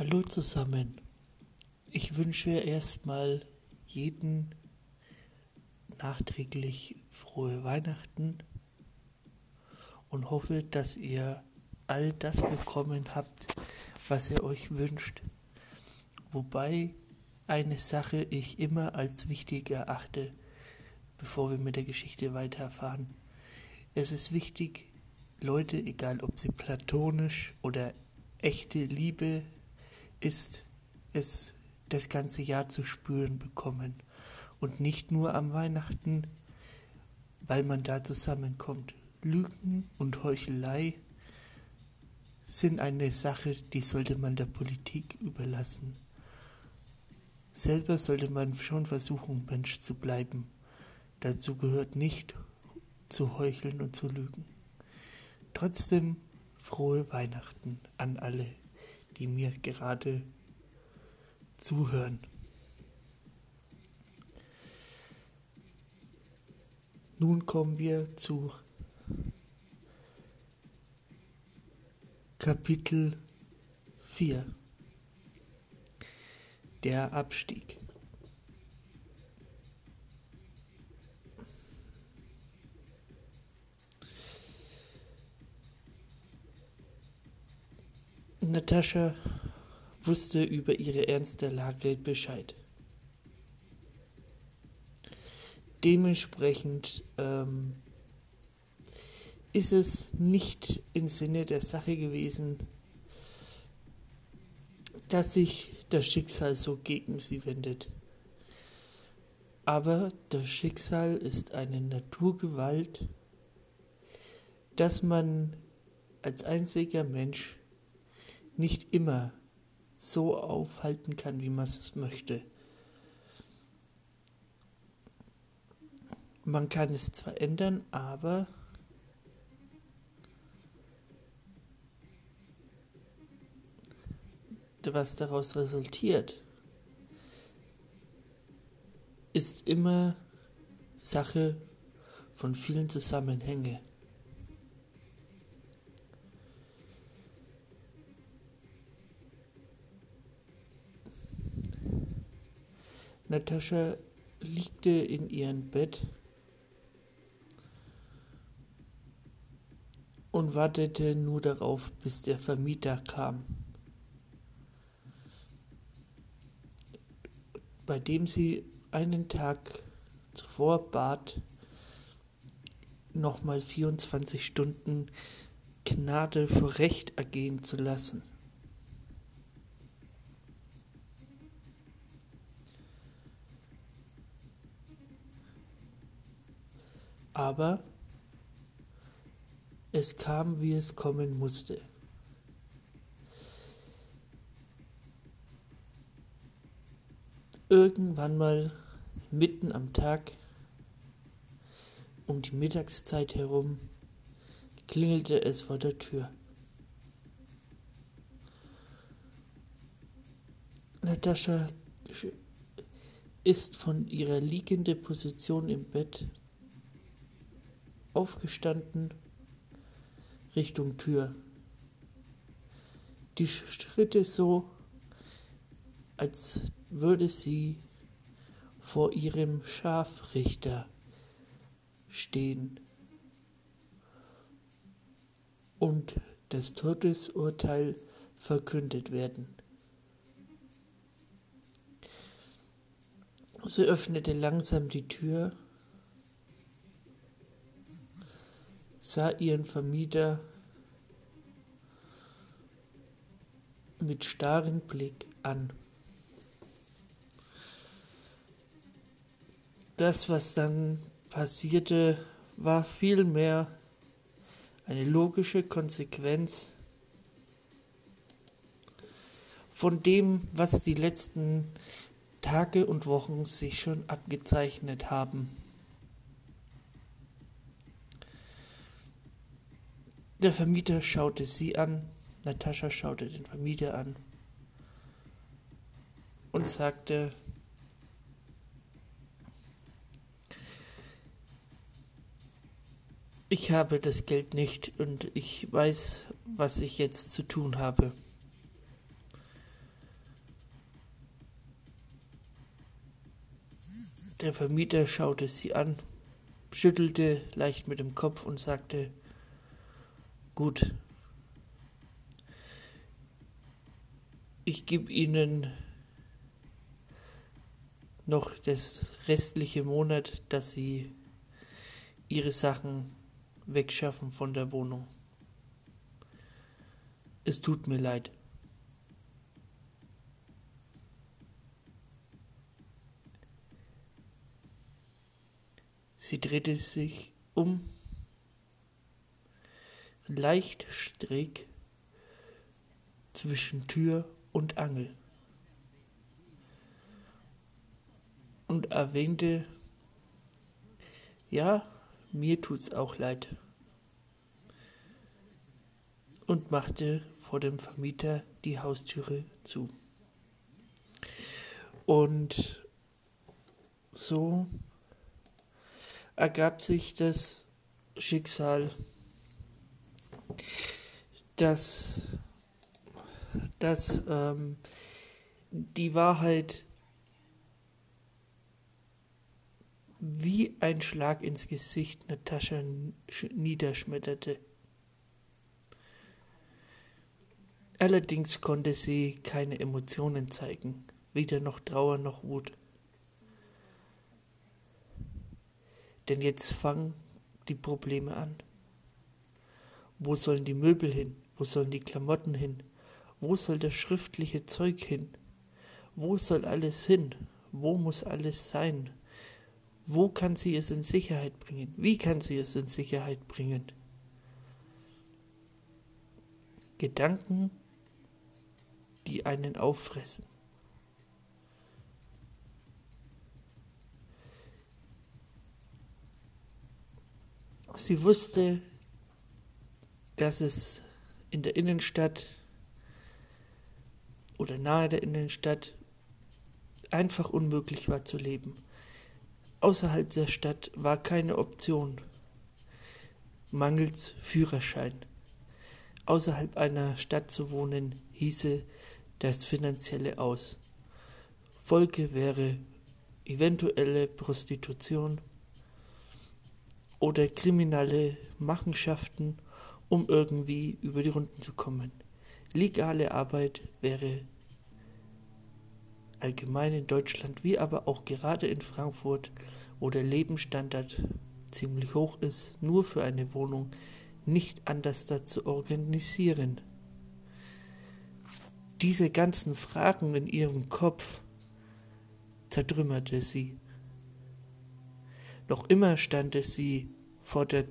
Hallo zusammen. Ich wünsche erstmal jeden nachträglich frohe Weihnachten und hoffe, dass ihr all das bekommen habt, was ihr euch wünscht. Wobei eine Sache ich immer als wichtig erachte, bevor wir mit der Geschichte weiterfahren. Es ist wichtig, Leute, egal ob sie platonisch oder echte Liebe ist, es das ganze Jahr zu spüren bekommen und nicht nur am Weihnachten, weil man da zusammenkommt. Lügen und Heuchelei sind eine Sache, die sollte man der Politik überlassen. Selber sollte man schon versuchen, Mensch zu bleiben. Dazu gehört nicht zu heucheln und zu lügen. Trotzdem frohe Weihnachten an alle, die mir gerade zuhören. Nun kommen wir zu Kapitel 4 Der Abstieg Natascha wusste über ihre ernste Lage Bescheid. Dementsprechend ähm, ist es nicht im Sinne der Sache gewesen, dass sich das Schicksal so gegen sie wendet. Aber das Schicksal ist eine Naturgewalt, dass man als einziger Mensch nicht immer so aufhalten kann, wie man es möchte. Man kann es zwar ändern, aber was daraus resultiert, ist immer Sache von vielen Zusammenhängen. Natascha liegte in ihrem Bett und wartete nur darauf, bis der Vermieter kam, bei dem sie einen Tag zuvor bat, nochmal 24 Stunden Gnade vor Recht ergehen zu lassen. Aber es kam, wie es kommen musste. Irgendwann mal mitten am Tag, um die Mittagszeit herum, klingelte es vor der Tür. Natascha ist von ihrer liegenden Position im Bett aufgestanden Richtung Tür. Die Schritte so, als würde sie vor ihrem Scharfrichter stehen und das Todesurteil verkündet werden. Sie öffnete langsam die Tür sah ihren Vermieter mit starrem Blick an. Das, was dann passierte, war vielmehr eine logische Konsequenz von dem, was die letzten Tage und Wochen sich schon abgezeichnet haben. Der Vermieter schaute sie an, Natascha schaute den Vermieter an und sagte, ich habe das Geld nicht und ich weiß, was ich jetzt zu tun habe. Der Vermieter schaute sie an, schüttelte leicht mit dem Kopf und sagte, gut, ich gebe Ihnen noch das restliche Monat, dass Sie Ihre Sachen wegschaffen von der Wohnung. Es tut mir leid. Sie drehte sich um, leicht schräg zwischen Tür und Angel und erwähnte, ja, mir tut's auch leid und machte vor dem Vermieter die Haustüre zu. Und so ergab sich das Schicksal, dass, dass ähm, die Wahrheit wie ein Schlag ins Gesicht Natascha niederschmetterte. Allerdings konnte sie keine Emotionen zeigen, weder noch Trauer noch Wut. Denn jetzt fangen die Probleme an. Wo sollen die Möbel hin? Wo sollen die Klamotten hin? Wo soll das schriftliche Zeug hin? Wo soll alles hin? Wo muss alles sein? Wo kann sie es in Sicherheit bringen? Wie kann sie es in Sicherheit bringen? Gedanken, die einen auffressen. Sie wusste, dass es in der Innenstadt oder nahe der Innenstadt einfach unmöglich war zu leben. Außerhalb der Stadt war keine Option, mangels Führerschein. Außerhalb einer Stadt zu wohnen hieße das Finanzielle aus. Folge wäre eventuelle Prostitution oder kriminelle Machenschaften, um irgendwie über die Runden zu kommen. Legale Arbeit wäre allgemein in Deutschland, wie aber auch gerade in Frankfurt, wo der Lebensstandard ziemlich hoch ist, nur für eine Wohnung nicht anders dazu organisieren. Diese ganzen Fragen in ihrem Kopf zertrümmerte sie. Noch immer stand sie vor der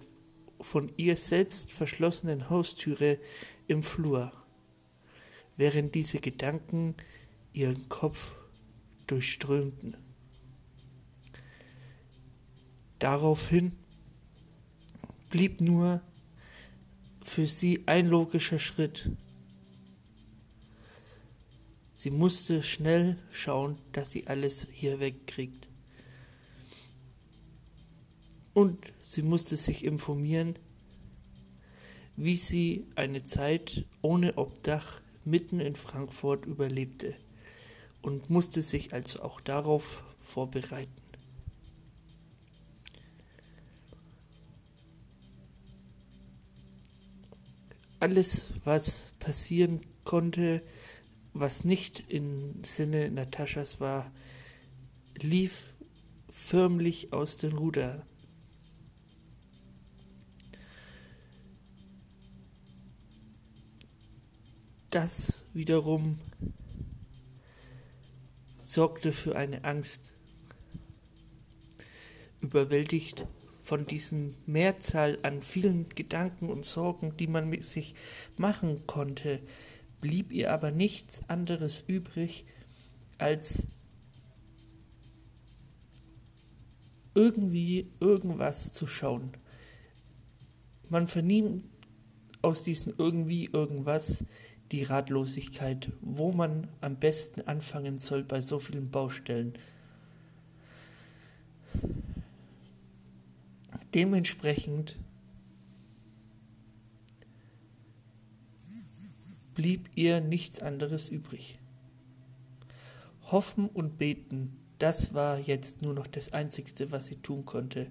von ihr selbst verschlossenen Haustüre im Flur, während diese Gedanken ihren Kopf durchströmten. Daraufhin blieb nur für sie ein logischer Schritt. Sie musste schnell schauen, dass sie alles hier wegkriegt. Und sie musste sich informieren, wie sie eine Zeit ohne Obdach mitten in Frankfurt überlebte und musste sich also auch darauf vorbereiten. Alles, was passieren konnte, was nicht im Sinne Nataschas war, lief förmlich aus den Ruder. Das wiederum sorgte für eine Angst. Überwältigt von diesen Mehrzahl an vielen Gedanken und Sorgen, die man mit sich machen konnte, blieb ihr aber nichts anderes übrig, als irgendwie irgendwas zu schauen. Man verniemt aus diesen irgendwie irgendwas die Ratlosigkeit, wo man am besten anfangen soll bei so vielen Baustellen. Dementsprechend blieb ihr nichts anderes übrig. Hoffen und beten, das war jetzt nur noch das Einzigste, was sie tun konnte.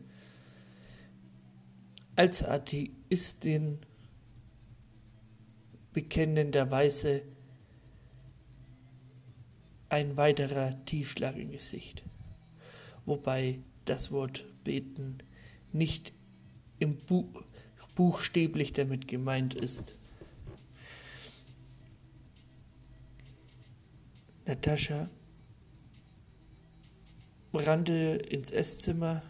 Als Atheistin bekennenderweise ein weiterer Tiefschlag im Gesicht, wobei das Wort beten nicht im Bu buchstäblich damit gemeint ist. Natascha rannte ins Esszimmer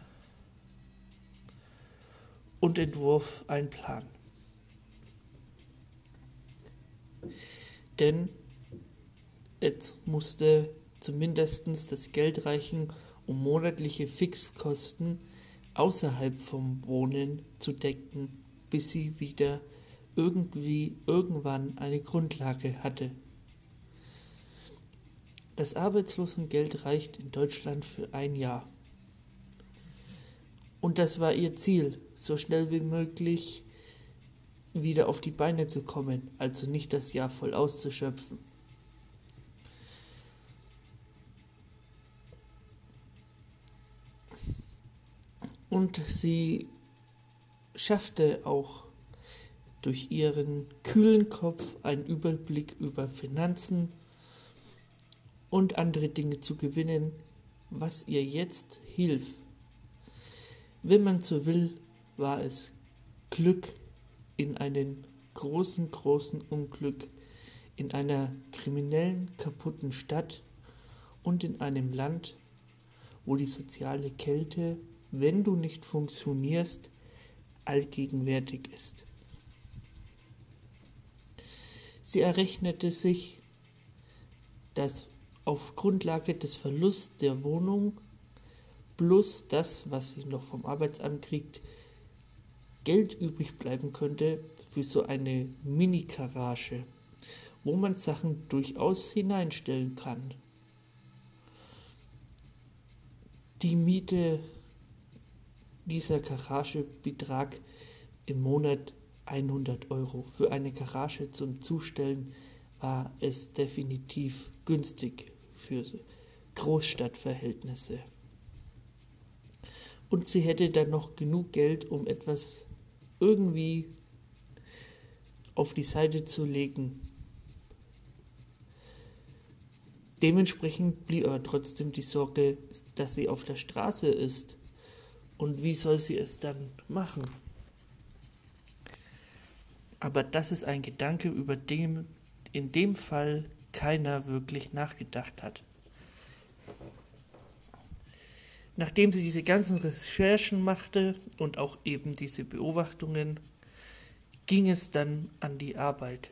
und entwurf einen Plan. Denn jetzt musste zumindest das Geld reichen, um monatliche Fixkosten außerhalb vom Wohnen zu decken, bis sie wieder irgendwie irgendwann eine Grundlage hatte. Das Arbeitslosengeld reicht in Deutschland für ein Jahr. Und das war ihr Ziel, so schnell wie möglich wieder auf die Beine zu kommen, also nicht das Jahr voll auszuschöpfen. Und sie schaffte auch durch ihren kühlen Kopf einen Überblick über Finanzen und andere Dinge zu gewinnen, was ihr jetzt hilft. Wenn man so will, war es Glück in einem großen, großen Unglück, in einer kriminellen, kaputten Stadt und in einem Land, wo die soziale Kälte, wenn du nicht funktionierst, allgegenwärtig ist. Sie errechnete sich, dass auf Grundlage des Verlusts der Wohnung plus das, was sie noch vom Arbeitsamt kriegt, Geld übrig bleiben könnte für so eine Mini-Garage, wo man Sachen durchaus hineinstellen kann. Die Miete dieser Garage betrag im Monat 100 Euro. Für eine Garage zum Zustellen war es definitiv günstig für Großstadtverhältnisse. Und sie hätte dann noch genug Geld, um etwas irgendwie auf die Seite zu legen. Dementsprechend blieb aber trotzdem die Sorge, dass sie auf der Straße ist. Und wie soll sie es dann machen? Aber das ist ein Gedanke, über den in dem Fall keiner wirklich nachgedacht hat. Nachdem sie diese ganzen Recherchen machte und auch eben diese Beobachtungen, ging es dann an die Arbeit.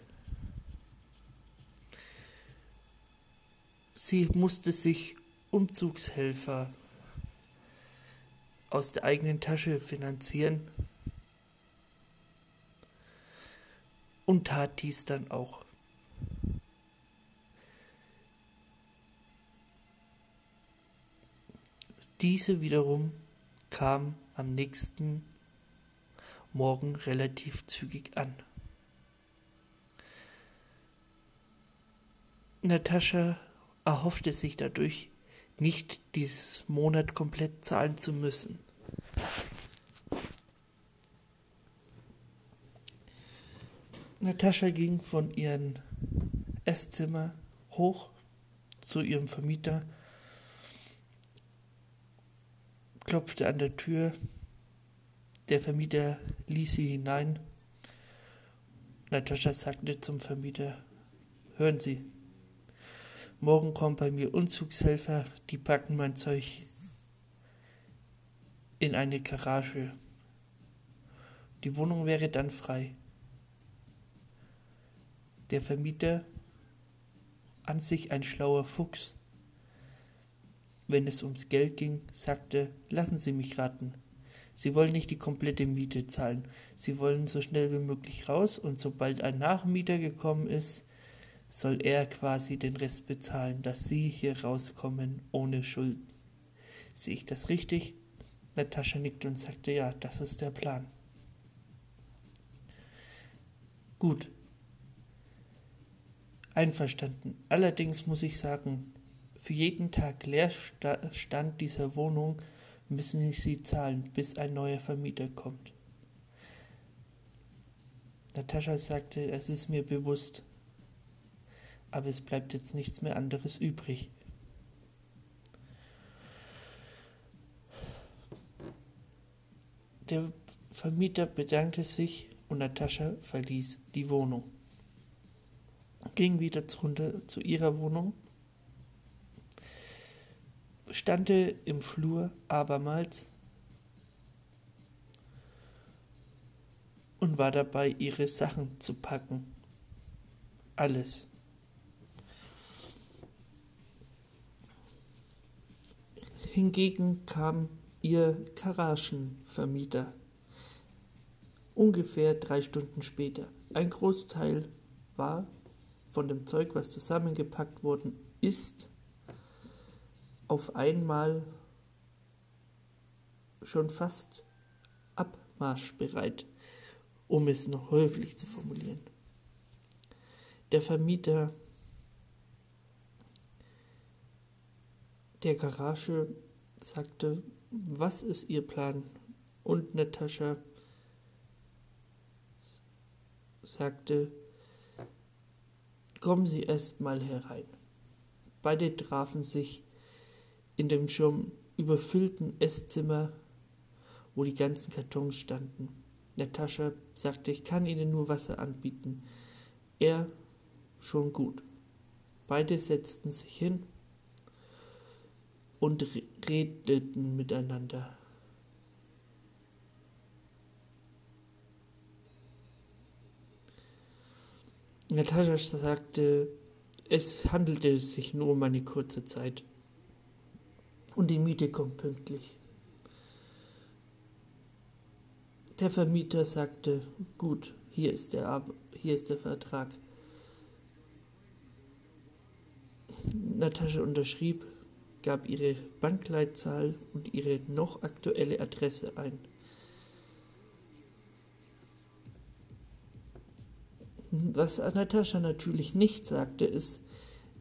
Sie musste sich Umzugshelfer aus der eigenen Tasche finanzieren und tat dies dann auch. Diese wiederum kam am nächsten Morgen relativ zügig an. Natascha erhoffte sich dadurch, nicht dies Monat komplett zahlen zu müssen. Natascha ging von ihrem Esszimmer hoch zu ihrem Vermieter klopfte an der Tür. Der Vermieter ließ sie hinein. Natascha sagte zum Vermieter, hören Sie, morgen kommen bei mir Umzugshelfer, die packen mein Zeug in eine Garage. Die Wohnung wäre dann frei. Der Vermieter, an sich ein schlauer Fuchs, wenn es ums Geld ging, sagte, lassen Sie mich raten. Sie wollen nicht die komplette Miete zahlen. Sie wollen so schnell wie möglich raus und sobald ein Nachmieter gekommen ist, soll er quasi den Rest bezahlen, dass Sie hier rauskommen ohne Schulden. Sehe ich das richtig? Natascha nickte und sagte, ja, das ist der Plan. Gut. Einverstanden. Allerdings muss ich sagen, Für jeden Tag Leerstand dieser Wohnung müssen sie zahlen, bis ein neuer Vermieter kommt. Natascha sagte, es ist mir bewusst, aber es bleibt jetzt nichts mehr anderes übrig. Der Vermieter bedankte sich und Natascha verließ die Wohnung. Ging wieder runter zu ihrer Wohnung, stand im Flur abermals und war dabei, ihre Sachen zu packen. Alles. Hingegen kam ihr Garagenvermieter ungefähr drei Stunden später. Ein Großteil war von dem Zeug, was zusammengepackt worden ist, auf einmal schon fast abmarschbereit um es noch höflich zu formulieren. Der Vermieter der Garage sagte, was ist Ihr Plan? Und Natascha sagte, kommen Sie erst mal herein. Beide trafen sich in dem schon überfüllten Esszimmer, wo die ganzen Kartons standen. Natascha sagte, ich kann Ihnen nur Wasser anbieten. Er schon gut. Beide setzten sich hin und redeten miteinander. Natascha sagte, es handelte sich nur um eine kurze Zeit und die Miete kommt pünktlich. Der Vermieter sagte, gut, hier ist der, hier ist der Vertrag. Natascha unterschrieb, gab ihre Bankleitzahl und ihre noch aktuelle Adresse ein. Was Natascha natürlich nicht sagte, ist,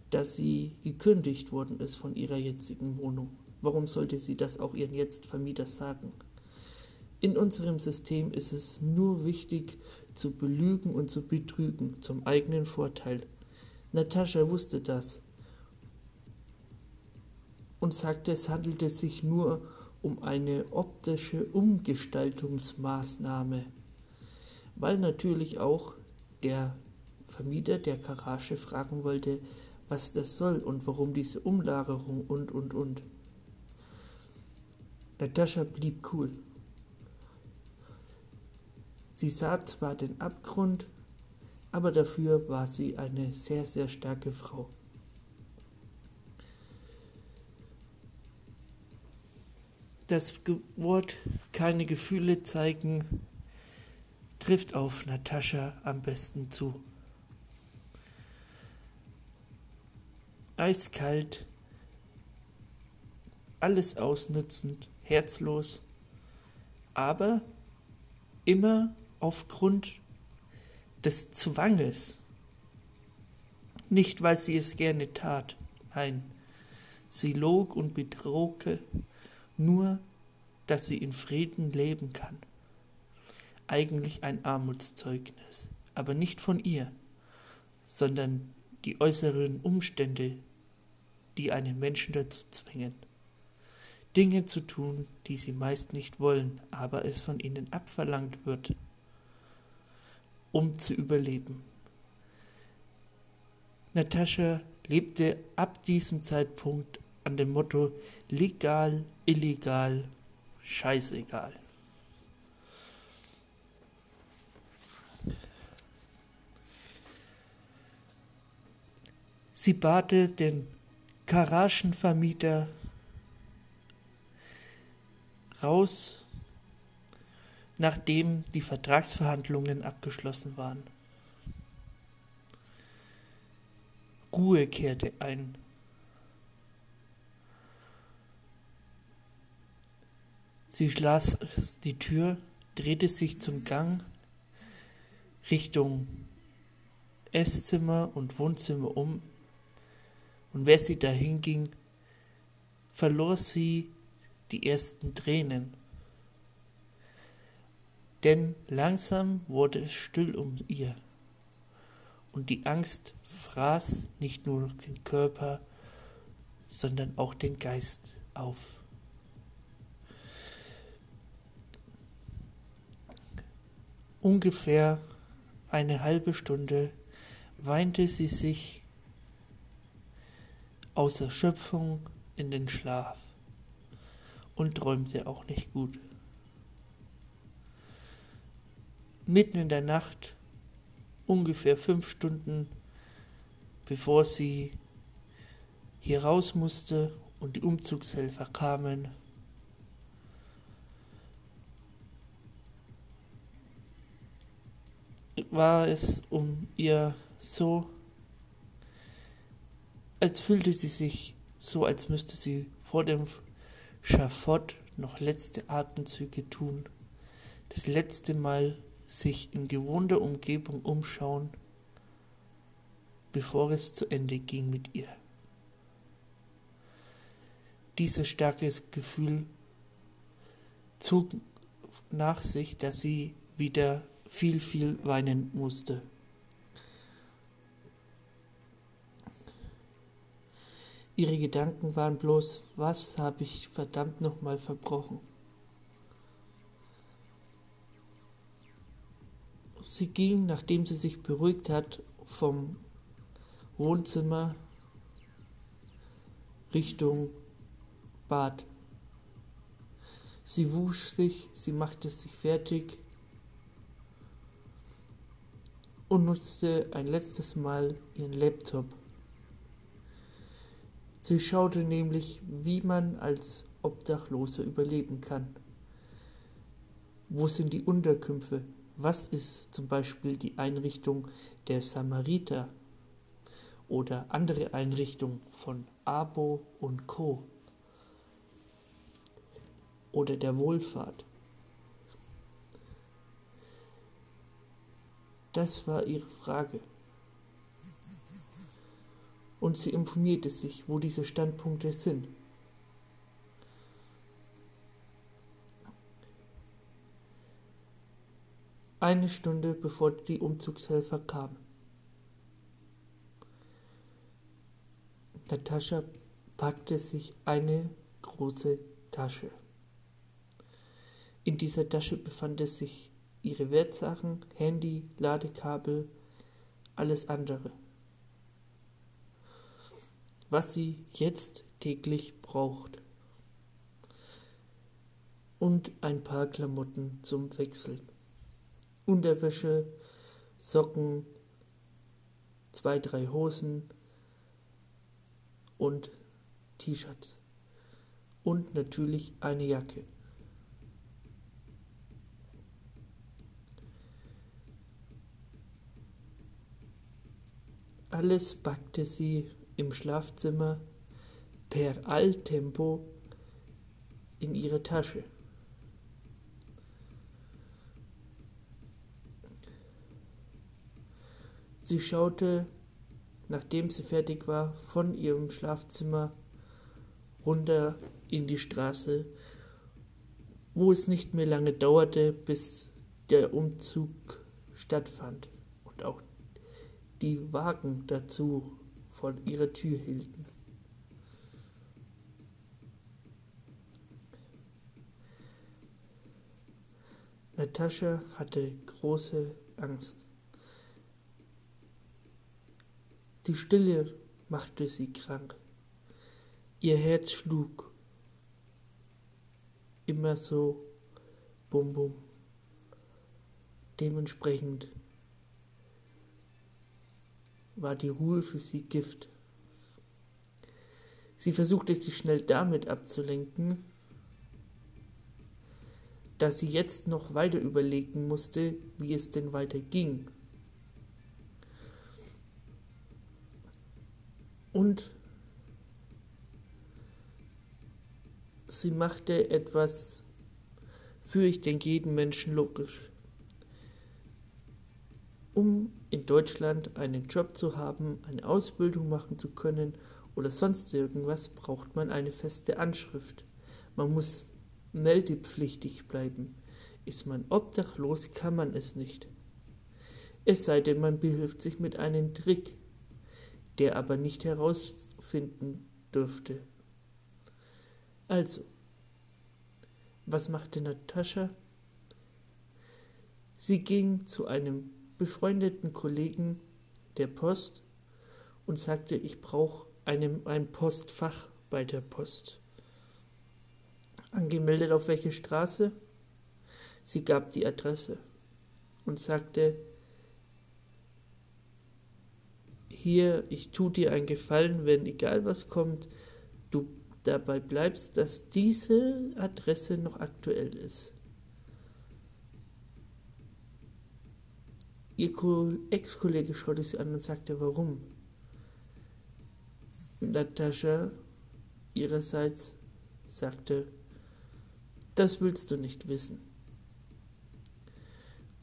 dass sie gekündigt worden ist von ihrer jetzigen Wohnung. Warum sollte sie das auch ihren Jetzt-Vermieter sagen? In unserem System ist es nur wichtig, zu belügen und zu betrügen zum eigenen Vorteil. Natascha wusste das und sagte, es handelte sich nur um eine optische Umgestaltungsmaßnahme, weil natürlich auch der Vermieter der Garage fragen wollte, was das soll und warum diese Umlagerung und und und. Natascha blieb cool. Sie sah zwar den Abgrund, aber dafür war sie eine sehr, sehr starke Frau. Das Wort keine Gefühle zeigen trifft auf Natascha am besten zu. Eiskalt, alles ausnützend, herzlos, aber immer aufgrund des Zwanges. Nicht, weil sie es gerne tat, nein, sie log und bedrohte nur, dass sie in Frieden leben kann. Eigentlich ein Armutszeugnis, aber nicht von ihr, sondern die äußeren Umstände, die einen Menschen dazu zwingen. Dinge zu tun, die sie meist nicht wollen, aber es von ihnen abverlangt wird um zu überleben. Natascha lebte ab diesem Zeitpunkt an dem Motto legal, illegal, scheißegal. Sie bate den Garagenvermieter raus nachdem die Vertragsverhandlungen abgeschlossen waren. Ruhe kehrte ein. Sie schloss die Tür, drehte sich zum Gang Richtung Esszimmer und Wohnzimmer um Und wer sie dahin ging, verlor sie die ersten Tränen. Denn langsam wurde es still um ihr, und die Angst fraß nicht nur den Körper, sondern auch den Geist auf. Ungefähr eine halbe Stunde weinte sie sich aus Erschöpfung in den Schlaf und träumte auch nicht gut. Mitten in der Nacht, ungefähr fünf Stunden bevor sie hier raus musste und die Umzugshelfer kamen, war es um ihr so, als fühlte sie sich so, als müsste sie vor dem Schafott noch letzte Atemzüge tun, das letzte Mal sich in gewohnter Umgebung umschauen, bevor es zu Ende ging mit ihr. Dieses starke Gefühl zog nach sich, dass sie wieder viel, viel weinen musste. Ihre Gedanken waren bloß, was habe ich verdammt nochmal verbrochen? Sie ging, nachdem sie sich beruhigt hat, vom Wohnzimmer Richtung Bad. Sie wusch sich, sie machte sich fertig und nutzte ein letztes Mal ihren Laptop. Sie schaute nämlich, wie man als Obdachloser überleben kann. Wo sind die Unterkünfte? Was ist zum Beispiel die Einrichtung der Samariter oder andere Einrichtungen von Abo und Co. oder der Wohlfahrt? Das war ihre Frage. Und sie informierte sich, wo diese Standpunkte sind. Eine Stunde bevor die Umzugshelfer kamen. Natascha packte sich eine große Tasche. In dieser Tasche befand es sich ihre Wertsachen, Handy, Ladekabel, alles andere. Was sie jetzt täglich braucht. Und ein paar Klamotten zum Wechseln. Unterwäsche, Socken, zwei, drei Hosen und T-Shirts. Und natürlich eine Jacke. Alles packte sie im Schlafzimmer per Alltempo in ihre Tasche. Sie schaute, nachdem sie fertig war, von ihrem Schlafzimmer runter in die Straße, wo es nicht mehr lange dauerte, bis der Umzug stattfand und auch die Wagen dazu vor ihrer Tür hielten. Natascha hatte große Angst. Die Stille machte sie krank. Ihr Herz schlug immer so bum bum. Dementsprechend war die Ruhe für sie Gift. Sie versuchte sich schnell damit abzulenken, dass sie jetzt noch weiter überlegen musste, wie es denn weiter ging. Und sie machte etwas für, ich denke, jeden Menschen logisch um in Deutschland einen Job zu haben, eine Ausbildung machen zu können oder sonst irgendwas braucht man eine feste Anschrift. Man muss meldepflichtig bleiben. Ist man obdachlos, kann man es nicht. Es sei denn, man behilft sich mit einem Trick, der aber nicht herausfinden dürfte. Also, was machte Natascha? Sie ging zu einem befreundeten Kollegen der Post und sagte, ich brauche ein Postfach bei der Post. Angemeldet auf welche Straße? Sie gab die Adresse und sagte, hier, ich tu dir einen Gefallen, wenn egal was kommt, du dabei bleibst, dass diese Adresse noch aktuell ist. Ihr Ex-Kollege schaute sie an und sagte, warum? Natascha ihrerseits sagte, das willst du nicht wissen.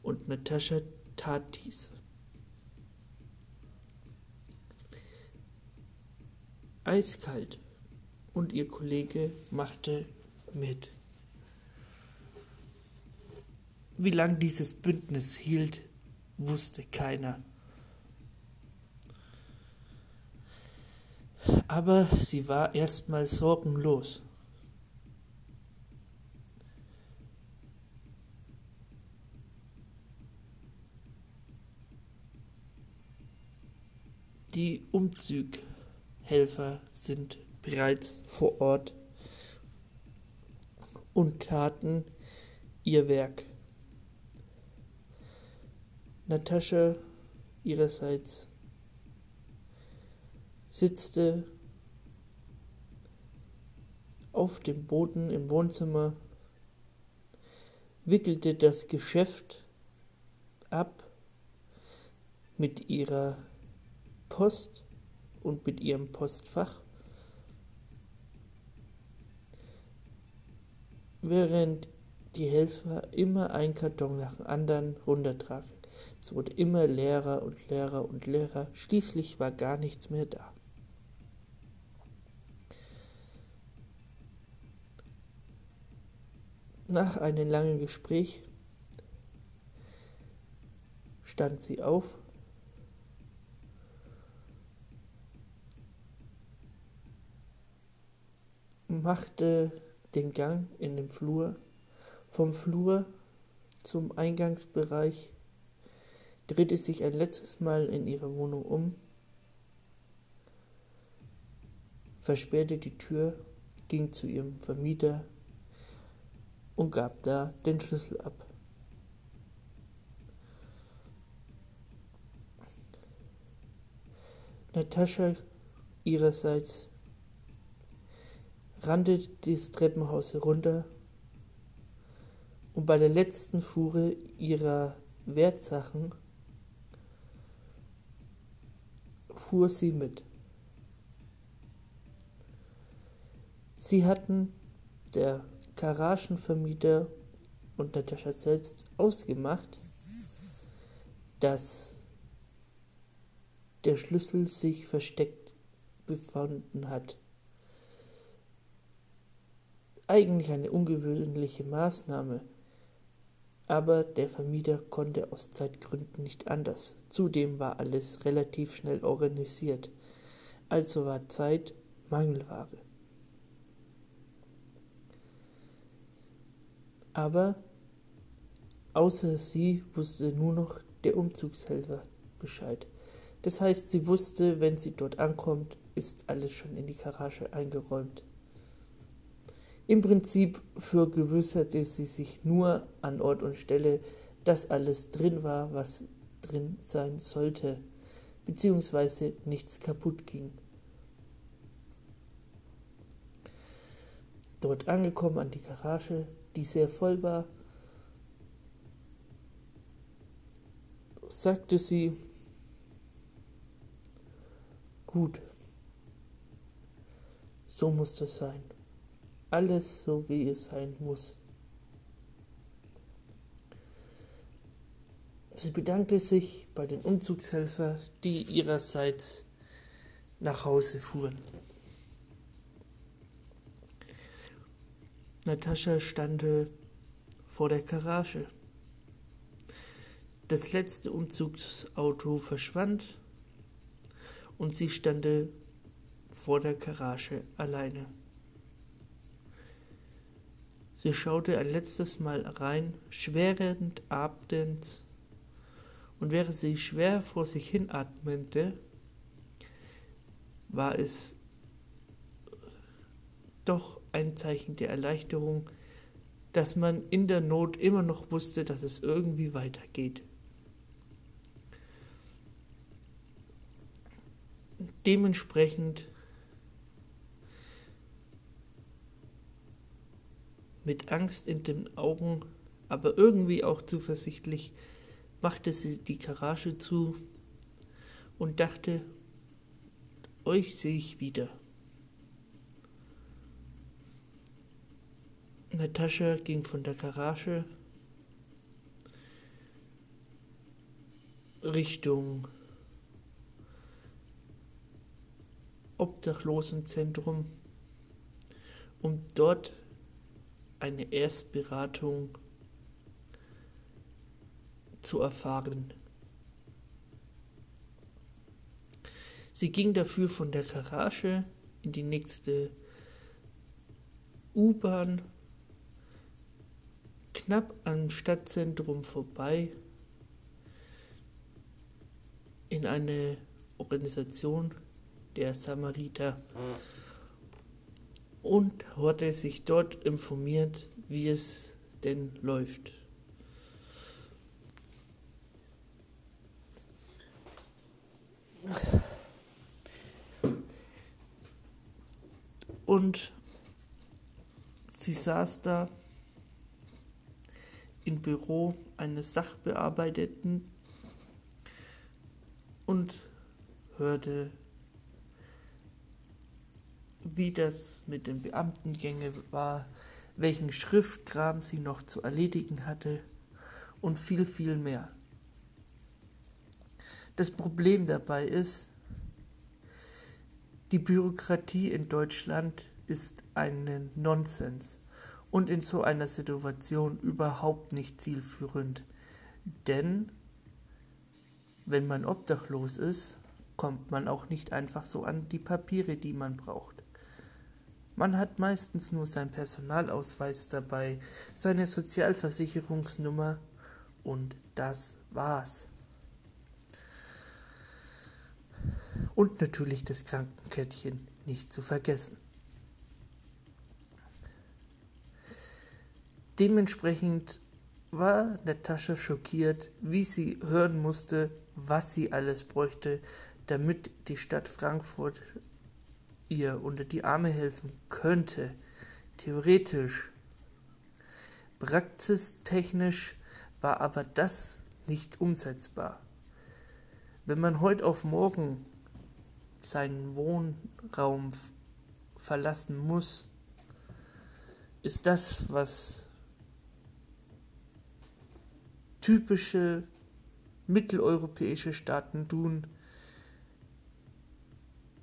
Und Natascha tat dies. Eiskalt und ihr Kollege machte mit. Wie lang dieses Bündnis hielt, wusste keiner. Aber sie war erstmal sorgenlos. Die Umzughelfer sind bereits vor Ort und taten ihr Werk. Natascha ihrerseits sitzte auf dem Boden im Wohnzimmer, wickelte das Geschäft ab mit ihrer Post und mit ihrem Postfach, während die Helfer immer einen Karton nach dem anderen runtertragen. Es wurde immer leerer und leerer und leerer. Schließlich war gar nichts mehr da. Nach einem langen Gespräch stand sie auf, machte den Gang in den Flur, vom Flur zum Eingangsbereich, drehte sich ein letztes Mal in ihre Wohnung um, versperrte die Tür, ging zu ihrem Vermieter und gab da den Schlüssel ab. Natascha ihrerseits rannte das Treppenhaus herunter und bei der letzten Fuhre ihrer Wertsachen fuhr sie mit. Sie hatten der Garagenvermieter und Natascha selbst ausgemacht, dass der Schlüssel sich versteckt befunden hat. Eigentlich eine ungewöhnliche Maßnahme, aber der Vermieter konnte aus Zeitgründen nicht anders. Zudem war alles relativ schnell organisiert, also war Zeit Mangelware. Aber außer sie wusste nur noch der Umzugshelfer Bescheid. Das heißt, sie wusste, wenn sie dort ankommt, ist alles schon in die Garage eingeräumt. Im Prinzip vergewisserte sie sich nur an Ort und Stelle, dass alles drin war, was drin sein sollte, beziehungsweise nichts kaputt ging. Dort angekommen an die Garage, die sehr voll war, sagte sie, gut, so muss das sein. Alles so, wie es sein muss. Sie bedankte sich bei den Umzugshelfern, die ihrerseits nach Hause fuhren. Natascha stand vor der Garage. Das letzte Umzugsauto verschwand und sie stand vor der Garage alleine. Sie schaute ein letztes Mal rein, schwerend atmend, und während sie schwer vor sich hin atmete, war es doch ein Zeichen der Erleichterung, dass man in der Not immer noch wusste, dass es irgendwie weitergeht. Dementsprechend mit Angst in den Augen, aber irgendwie auch zuversichtlich, machte sie die Garage zu und dachte, euch sehe ich wieder. Natascha ging von der Garage Richtung Obdachlosenzentrum, um dort eine Erstberatung zu erfahren. Sie ging dafür von der Garage in die nächste U-Bahn knapp am Stadtzentrum vorbei in eine Organisation der Samariter und wurde sich dort informiert, wie es denn läuft. Und sie saß da im Büro eines Sachbearbeiteten und hörte, wie das mit den Beamtengänge war, welchen Schriftkram sie noch zu erledigen hatte und viel, viel mehr. Das Problem dabei ist, die Bürokratie in Deutschland ist ein Nonsens und in so einer Situation überhaupt nicht zielführend. Denn wenn man obdachlos ist, kommt man auch nicht einfach so an die Papiere, die man braucht. Man hat meistens nur seinen Personalausweis dabei, seine Sozialversicherungsnummer und das war's. Und natürlich das Krankenkettchen nicht zu vergessen. Dementsprechend war Natascha schockiert, wie sie hören musste, was sie alles bräuchte, damit die Stadt Frankfurt ihr unter die Arme helfen könnte. Theoretisch. Praxistechnisch war aber das nicht umsetzbar. Wenn man heute auf morgen seinen Wohnraum verlassen muss, ist das, was typische mitteleuropäische Staaten tun,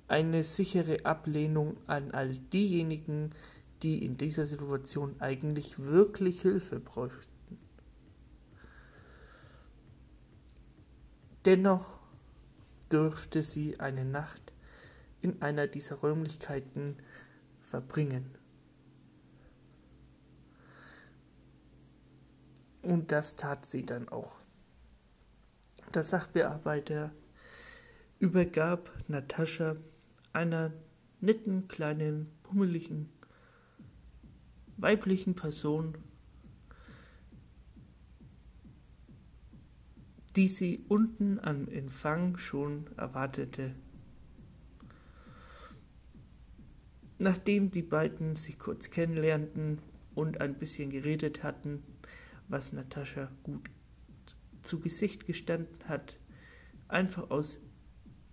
eine sichere Ablehnung an all diejenigen, die in dieser Situation eigentlich wirklich Hilfe bräuchten. Dennoch dürfte sie eine Nacht in einer dieser Räumlichkeiten verbringen. Und das tat sie dann auch. Der Sachbearbeiter übergab Natascha einer netten, kleinen, pummeligen, weiblichen Person, die sie unten am Empfang schon erwartete. Nachdem die beiden sich kurz kennenlernten und ein bisschen geredet hatten, was Natascha gut zu Gesicht gestanden hat, einfach aus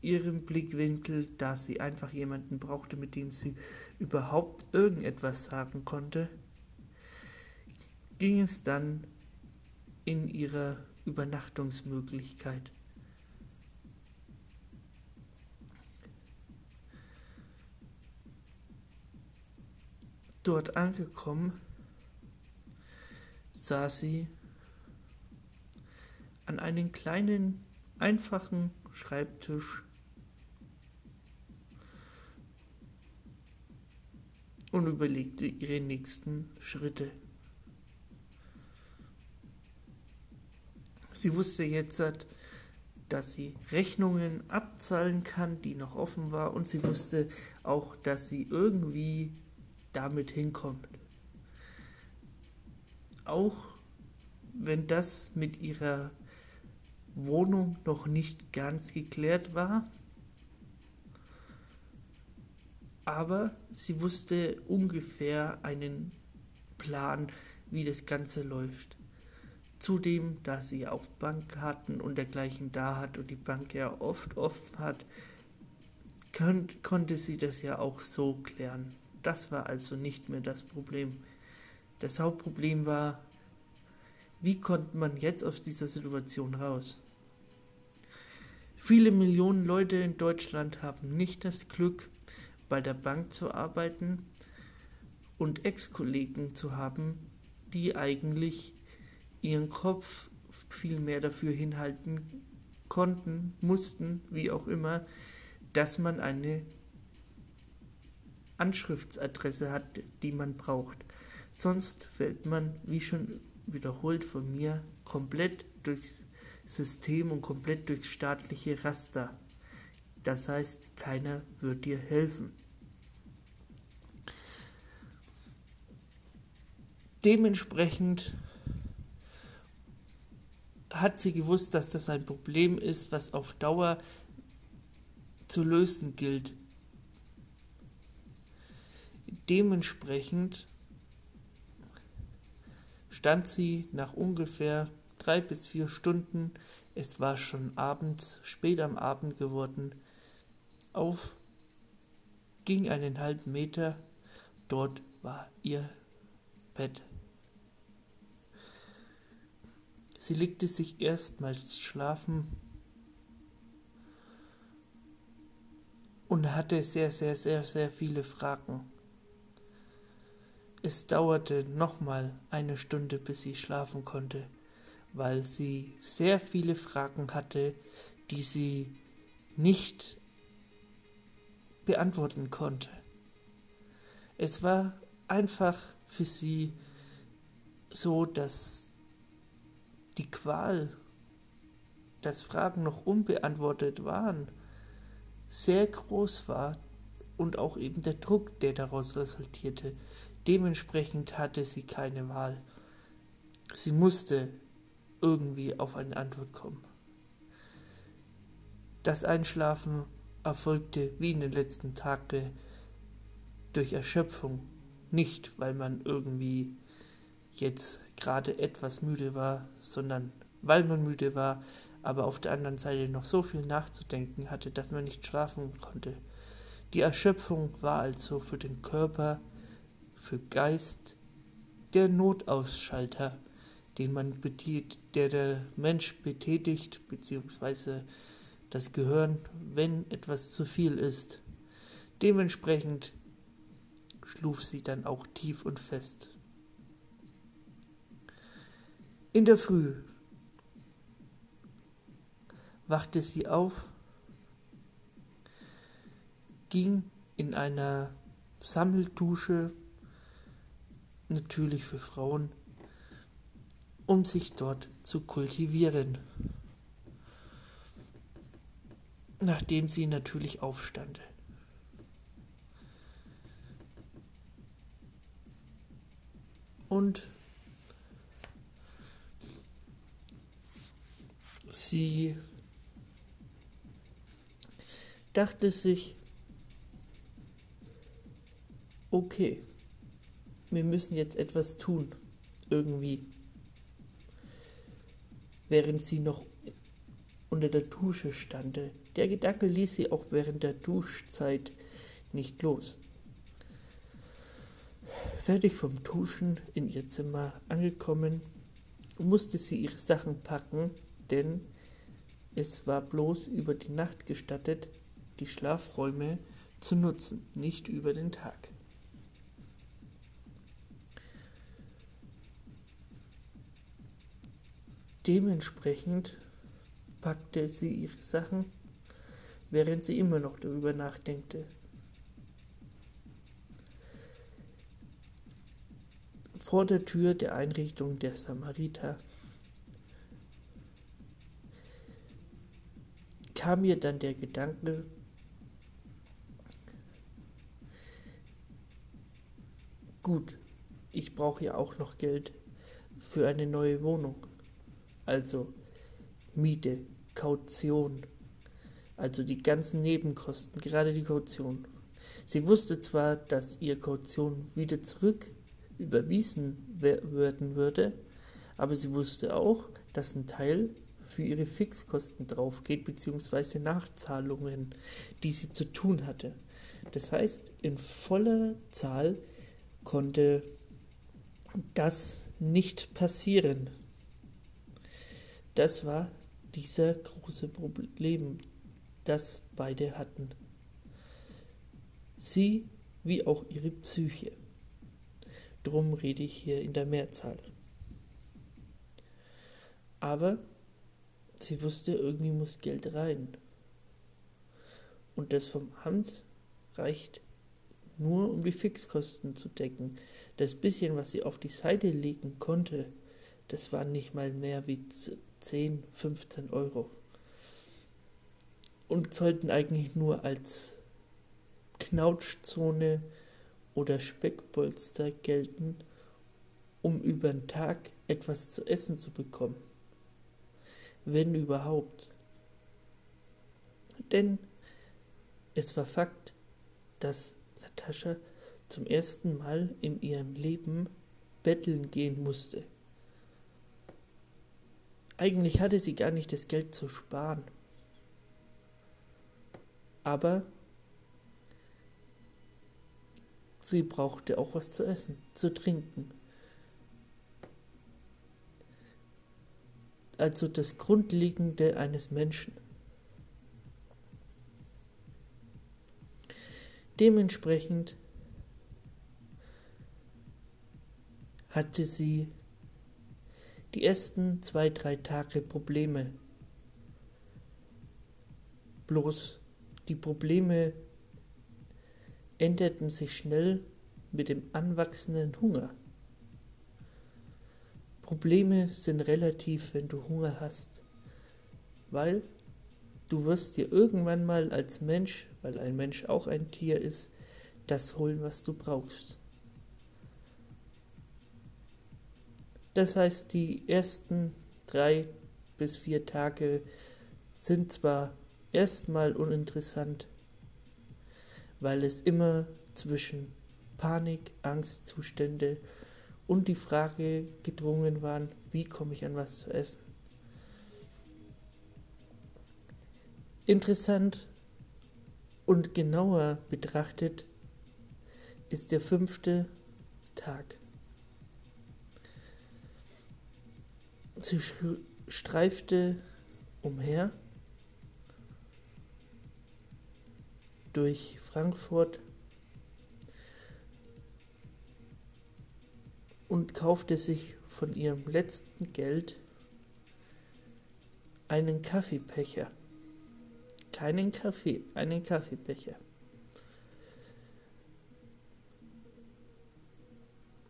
ihrem Blickwinkel, dass sie einfach jemanden brauchte, mit dem sie überhaupt irgendetwas sagen konnte, ging es dann in ihrer Übernachtungsmöglichkeit. Dort angekommen, sah sie an einen kleinen, einfachen Schreibtisch und überlegte ihre nächsten Schritte. Sie wusste jetzt, dass sie Rechnungen abzahlen kann, die noch offen war, und sie wusste auch, dass sie irgendwie damit hinkommt. Auch wenn das mit ihrer Wohnung noch nicht ganz geklärt war, aber sie wusste ungefähr einen Plan, wie das Ganze läuft. Zudem, da sie auch Bankkarten und dergleichen da hat und die Bank ja oft offen hat, könnt, konnte sie das ja auch so klären. Das war also nicht mehr das Problem. Das Hauptproblem war, wie konnte man jetzt aus dieser Situation raus? Viele Millionen Leute in Deutschland haben nicht das Glück, bei der Bank zu arbeiten und Ex-Kollegen zu haben, die eigentlich ihren Kopf viel mehr dafür hinhalten konnten, mussten, wie auch immer, dass man eine Anschriftsadresse hat, die man braucht. Sonst fällt man, wie schon wiederholt von mir, komplett durchs System und komplett durchs staatliche Raster. Das heißt, keiner wird dir helfen. Dementsprechend hat sie gewusst, dass das ein Problem ist, was auf Dauer zu lösen gilt. Dementsprechend stand sie nach ungefähr drei bis vier Stunden, es war schon abends, spät am Abend geworden, auf, ging einen halben Meter, dort war ihr Bett. Sie legte sich erstmals schlafen und hatte sehr, sehr, sehr, sehr viele Fragen. Es dauerte nochmal eine Stunde, bis sie schlafen konnte, weil sie sehr viele Fragen hatte, die sie nicht beantworten konnte. Es war einfach für sie so, dass die Qual, dass Fragen noch unbeantwortet waren, sehr groß war und auch eben der Druck, der daraus resultierte. Dementsprechend hatte sie keine Wahl. Sie musste irgendwie auf eine Antwort kommen. Das Einschlafen erfolgte wie in den letzten Tagen durch Erschöpfung, nicht weil man irgendwie jetzt gerade etwas müde war, sondern weil man müde war, aber auf der anderen Seite noch so viel nachzudenken hatte, dass man nicht schlafen konnte. Die Erschöpfung war also für den Körper, für Geist der Notausschalter, den man betätigt, der der Mensch betätigt, beziehungsweise das Gehirn, wenn etwas zu viel ist. Dementsprechend schluf sie dann auch tief und fest. In der Früh wachte sie auf, ging in einer Sammeldusche, natürlich für Frauen, um sich dort zu kultivieren, nachdem sie natürlich aufstand. Und sie dachte sich, okay, wir müssen jetzt etwas tun, irgendwie. Während sie noch unter der Dusche stand. Der Gedanke ließ sie auch während der Duschzeit nicht los. Fertig vom Duschen in ihr Zimmer angekommen, musste sie ihre Sachen packen, denn es war bloß über die Nacht gestattet, die Schlafräume zu nutzen, nicht über den Tag. Dementsprechend packte sie ihre Sachen während sie immer noch darüber nachdenkte. Vor der Tür der Einrichtung der Samariter kam mir dann der Gedanke, gut, ich brauche ja auch noch Geld für eine neue Wohnung. Also Miete, Kaution, also die ganzen Nebenkosten, gerade die Kaution. Sie wusste zwar, dass ihr Kaution wieder zurück überwiesen werden würde, aber sie wusste auch, dass ein Teil für ihre Fixkosten draufgeht, beziehungsweise Nachzahlungen, die sie zu tun hatte. Das heißt, in voller Zahl konnte das nicht passieren. Das war dieser große Problem, das beide hatten. Sie wie auch ihre Psyche. Drum rede ich hier in der Mehrzahl. Aber Sie wusste, irgendwie muss Geld rein. Und das vom Amt reicht nur, um die Fixkosten zu decken. Das bisschen, was sie auf die Seite legen konnte, das waren nicht mal mehr wie 10, 15 Euro. Und sollten eigentlich nur als Knautschzone oder Speckpolster gelten, um über den Tag etwas zu essen zu bekommen wenn überhaupt. Denn es war Fakt, dass Natascha zum ersten Mal in ihrem Leben betteln gehen musste. Eigentlich hatte sie gar nicht das Geld zu sparen. Aber sie brauchte auch was zu essen, zu trinken. also das Grundlegende eines Menschen. Dementsprechend hatte sie die ersten zwei, drei Tage Probleme. Bloß die Probleme änderten sich schnell mit dem anwachsenden Hunger. Probleme sind relativ, wenn du Hunger hast, weil du wirst dir irgendwann mal als Mensch, weil ein Mensch auch ein Tier ist, das holen, was du brauchst. Das heißt, die ersten drei bis vier Tage sind zwar erstmal uninteressant, weil es immer zwischen Panik, Angstzustände und die Frage gedrungen waren, wie komme ich an was zu essen. Interessant und genauer betrachtet ist der fünfte Tag. Sie streifte umher durch Frankfurt und kaufte sich von ihrem letzten Geld einen Kaffeebecher. Keinen Kaffee, einen Kaffeebecher.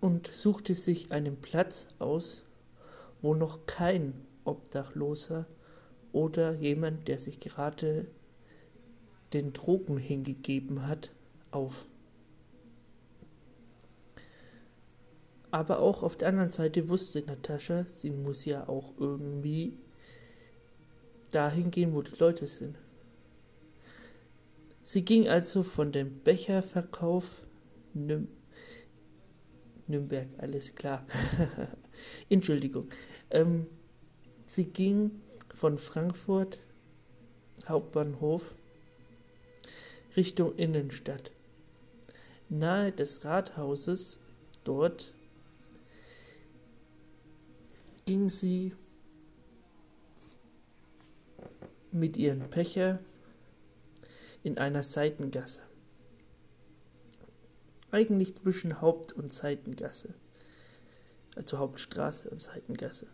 Und suchte sich einen Platz aus, wo noch kein Obdachloser oder jemand, der sich gerade den Drogen hingegeben hat, auf. Aber auch auf der anderen Seite wusste Natascha, sie muss ja auch irgendwie dahin gehen, wo die Leute sind. Sie ging also von dem Becherverkauf Nüm Nürnberg, alles klar. Entschuldigung. Ähm, sie ging von Frankfurt Hauptbahnhof Richtung Innenstadt. Nahe des Rathauses dort ging sie mit ihrem Pecher in einer Seitengasse. Eigentlich zwischen Haupt- und Seitengasse. Also Hauptstraße und Seitengasse.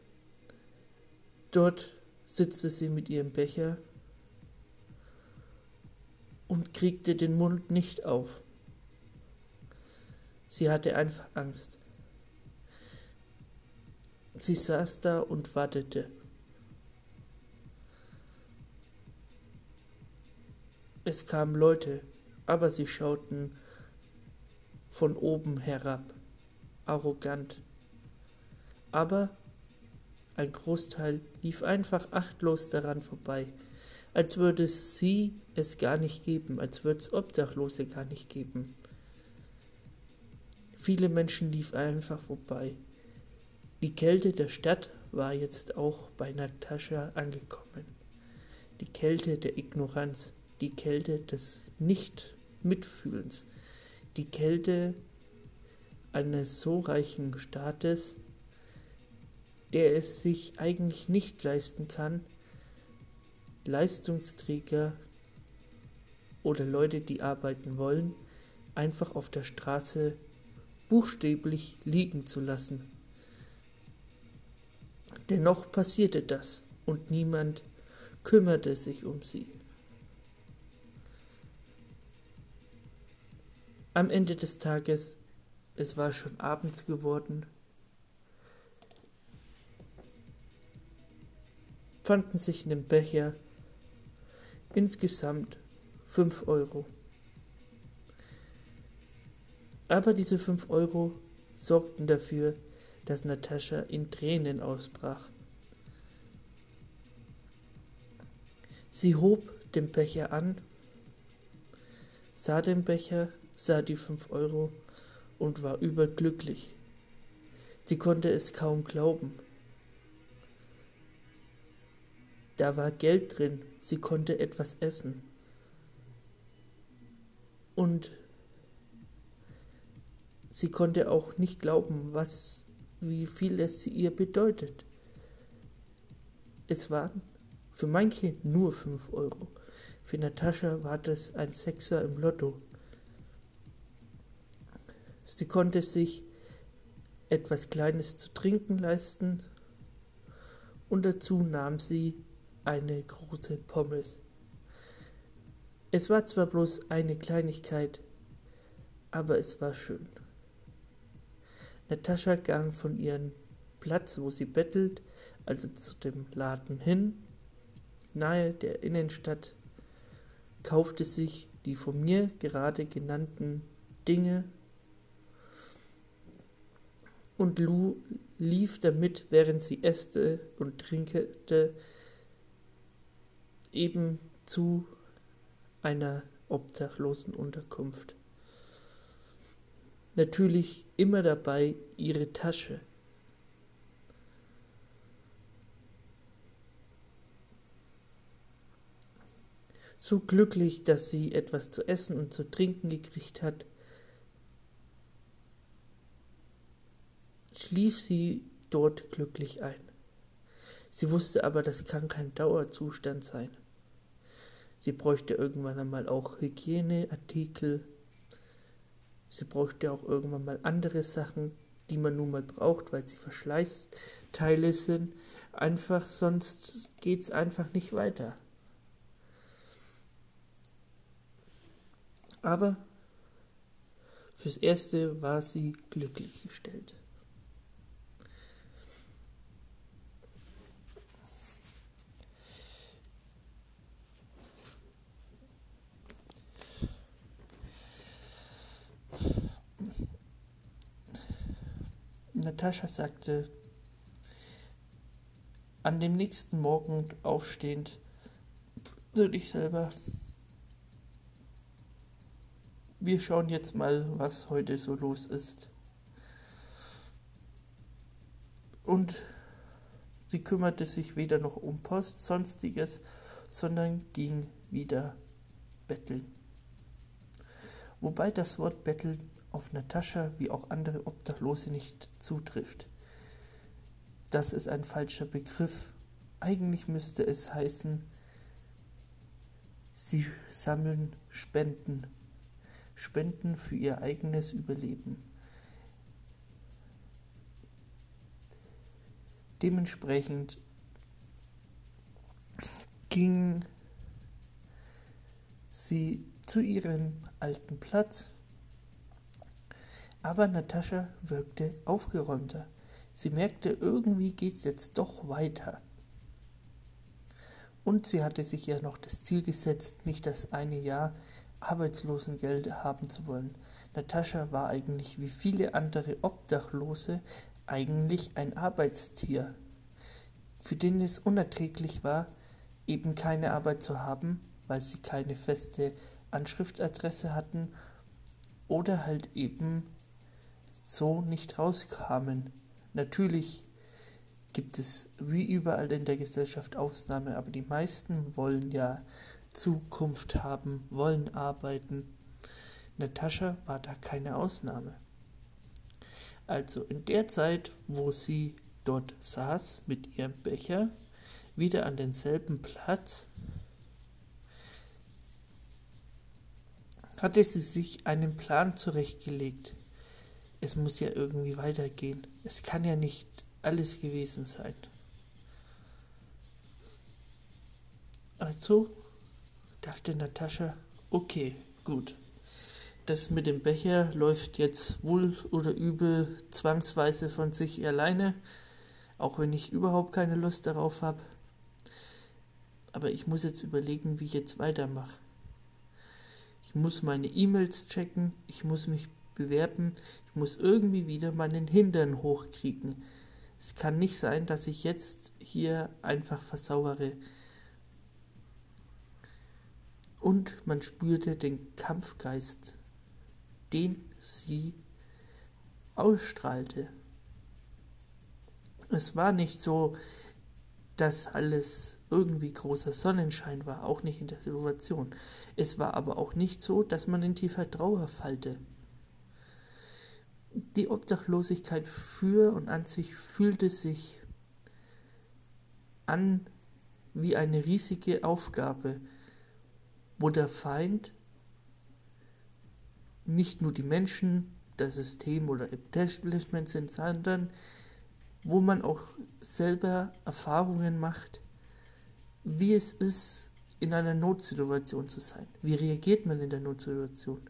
Dort setzte sie mit ihrem Becher und kriegte den Mund nicht auf. Sie hatte einfach Angst. Sie saß da und wartete. Es kamen Leute, aber sie schauten von oben herab, arrogant. Aber ein Großteil lief einfach achtlos daran vorbei, als würde es sie es gar nicht geben, als würde es Obdachlose gar nicht geben. Viele Menschen liefen einfach vorbei. Die Kälte der Stadt war jetzt auch bei Natascha angekommen. Die Kälte der Ignoranz, die Kälte des Nicht-Mitfühlens, die Kälte eines so reichen Staates, der es sich eigentlich nicht leisten kann, Leistungsträger oder Leute, die arbeiten wollen, einfach auf der Straße buchstäblich liegen zu lassen. Dennoch passierte das und niemand kümmerte sich um sie. Am Ende des Tages, es war schon abends geworden, fanden sich in dem Becher insgesamt fünf Euro. Aber diese fünf Euro sorgten dafür, dass Natascha in Tränen ausbrach. Sie hob den Becher an, sah den Becher, sah die fünf Euro und war überglücklich. Sie konnte es kaum glauben. Da war Geld drin, sie konnte etwas essen. Und sie konnte auch nicht glauben, was, wie viel es ihr bedeutet. Es waren für mein Kind nur fünf Euro. Für Natascha war das ein Sechser im Lotto. Sie konnte sich etwas Kleines zu trinken leisten und dazu nahm sie eine große Pommes. Es war zwar bloß eine Kleinigkeit, aber es war schön. Natascha ging von ihrem Platz, wo sie bettelt, also zu dem Laden hin, nahe der Innenstadt, kaufte sich die von mir gerade genannten Dinge und Lou lief damit, während sie äste und trinkete, eben zu einer obdachlosen Unterkunft. Natürlich immer dabei ihre Tasche. So glücklich, dass sie etwas zu essen und zu trinken gekriegt hat, schlief sie dort glücklich ein. Sie wusste aber, das kann kein Dauerzustand sein. Sie bräuchte irgendwann einmal auch Hygieneartikel. Sie bräuchte auch irgendwann mal andere Sachen, die man nun mal braucht, weil sie Verschleißteile sind. Einfach, sonst geht's einfach nicht weiter. Aber fürs Erste war sie glücklich gestellt. Natascha sagte, an dem nächsten Morgen aufstehend, würde ich selber. Wir schauen jetzt mal, was heute so los ist. Und sie kümmerte sich weder noch um Post, sonstiges, sondern ging wieder betteln. Wobei das Wort betteln auf Natascha wie auch andere Obdachlose nicht zutrifft. Das ist ein falscher Begriff. Eigentlich müsste es heißen, sie sammeln Spenden. Spenden für ihr eigenes Überleben. Dementsprechend ging sie zu ihrem alten Platz. Aber Natascha wirkte aufgeräumter. Sie merkte, irgendwie geht's jetzt doch weiter. Und sie hatte sich ja noch das Ziel gesetzt, nicht das eine Jahr Arbeitslosengeld haben zu wollen. Natascha war eigentlich wie viele andere Obdachlose eigentlich ein Arbeitstier, für den es unerträglich war, eben keine Arbeit zu haben, weil sie keine feste Anschriftadresse hatten oder halt eben so nicht rauskamen. Natürlich gibt es wie überall in der Gesellschaft Ausnahmen, aber die meisten wollen ja Zukunft haben, wollen arbeiten. Natascha war da keine Ausnahme. Also in der Zeit, wo sie dort saß mit ihrem Becher, wieder an denselben Platz, hatte sie sich einen Plan zurechtgelegt. Es muss ja irgendwie weitergehen. Es kann ja nicht alles gewesen sein. Also dachte Natascha, okay, gut. Das mit dem Becher läuft jetzt wohl oder übel zwangsweise von sich alleine, auch wenn ich überhaupt keine Lust darauf habe. Aber ich muss jetzt überlegen, wie ich jetzt weitermache. Ich muss meine E-Mails checken, ich muss mich bewerben, ich muss irgendwie wieder meinen Hintern hochkriegen. Es kann nicht sein, dass ich jetzt hier einfach versauere. Und man spürte den Kampfgeist, den sie ausstrahlte. Es war nicht so, dass alles irgendwie großer Sonnenschein war, auch nicht in der Situation. Es war aber auch nicht so, dass man in tiefer Trauer fallte. Die Obdachlosigkeit für und an sich fühlte sich an wie eine riesige Aufgabe, wo der Feind nicht nur die Menschen, das System oder Establishment sind, sondern wo man auch selber Erfahrungen macht, wie es ist, in einer Notsituation zu sein. Wie reagiert man in der Notsituation?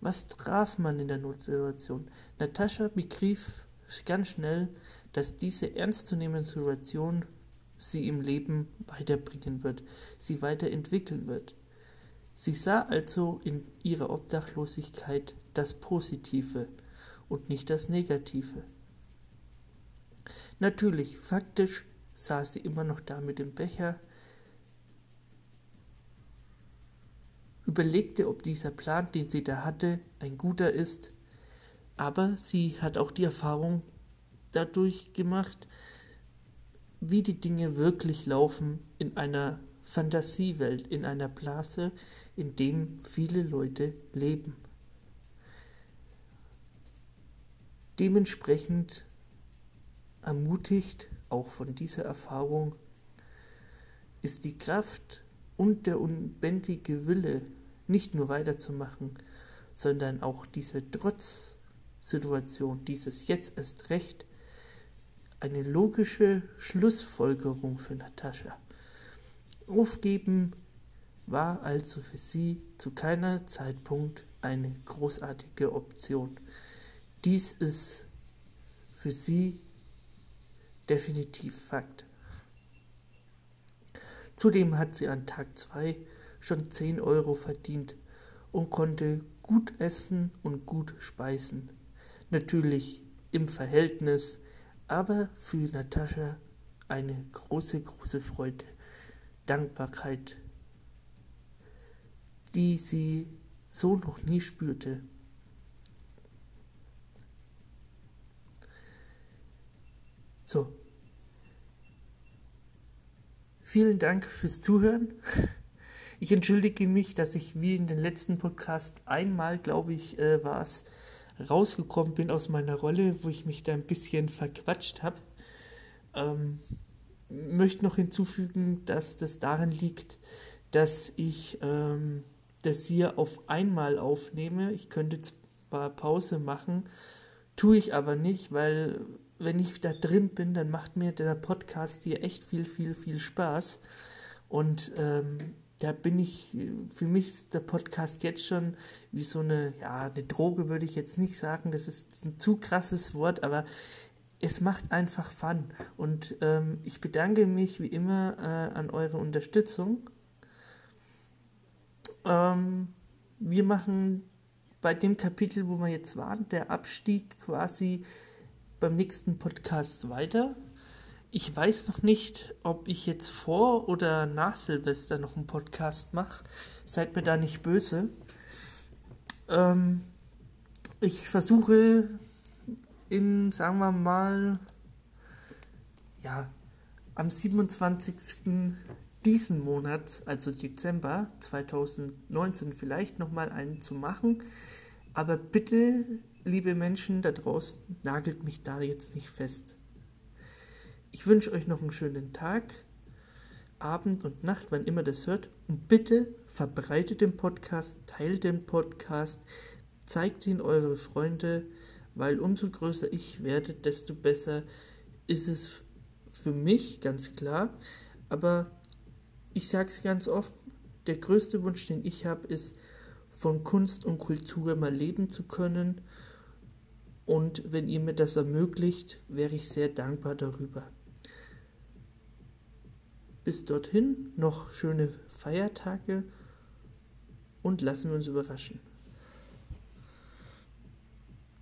Was traf man in der Notsituation? Natascha begriff ganz schnell, dass diese ernstzunehmende Situation sie im Leben weiterbringen wird, sie weiterentwickeln wird. Sie sah also in ihrer Obdachlosigkeit das Positive und nicht das Negative. Natürlich, faktisch saß sie immer noch da mit dem Becher, überlegte, ob dieser Plan, den sie da hatte, ein guter ist, aber sie hat auch die Erfahrung dadurch gemacht, wie die Dinge wirklich laufen in einer Fantasiewelt, in einer Blase, in dem viele Leute leben. Dementsprechend ermutigt, auch von dieser Erfahrung, ist die Kraft und der unbändige Wille, nicht nur weiterzumachen, sondern auch diese Trotzsituation, dieses jetzt erst recht, eine logische Schlussfolgerung für Natascha. Aufgeben war also für sie zu keiner Zeitpunkt eine großartige Option. Dies ist für sie definitiv Fakt. Zudem hat sie an Tag 2 schon 10 Euro verdient und konnte gut essen und gut speisen. Natürlich im Verhältnis, aber für Natascha eine große, große Freude, Dankbarkeit, die sie so noch nie spürte. So. Vielen Dank fürs Zuhören. Ich entschuldige mich, dass ich wie in den letzten Podcast einmal, glaube ich, äh, war es, rausgekommen bin aus meiner Rolle, wo ich mich da ein bisschen verquatscht habe. Ähm, möchte noch hinzufügen, dass das daran liegt, dass ich ähm, das hier auf einmal aufnehme. Ich könnte zwar Pause machen, tue ich aber nicht, weil wenn ich da drin bin, dann macht mir der Podcast hier echt viel, viel, viel Spaß. Und ähm, da bin ich, für mich ist der Podcast jetzt schon wie so eine, ja, eine Droge würde ich jetzt nicht sagen, das ist ein zu krasses Wort, aber es macht einfach Fun. Und ähm, ich bedanke mich wie immer äh, an eure Unterstützung. Ähm, wir machen bei dem Kapitel, wo wir jetzt waren, der Abstieg quasi beim nächsten Podcast weiter. Ich weiß noch nicht, ob ich jetzt vor oder nach Silvester noch einen Podcast mache. Seid mir da nicht böse. Ähm, ich versuche in, sagen wir mal, ja, am 27. diesen Monat, also Dezember 2019, vielleicht nochmal einen zu machen. Aber bitte, liebe Menschen da draußen, nagelt mich da jetzt nicht fest. Ich wünsche euch noch einen schönen Tag, Abend und Nacht, wann immer das hört. Und bitte verbreitet den Podcast, teilt den Podcast, zeigt ihn eure Freunde, weil umso größer ich werde, desto besser ist es für mich, ganz klar. Aber ich sage es ganz oft, der größte Wunsch, den ich habe, ist, von Kunst und Kultur mal leben zu können. Und wenn ihr mir das ermöglicht, wäre ich sehr dankbar darüber. Bis dorthin noch schöne Feiertage und lassen wir uns überraschen.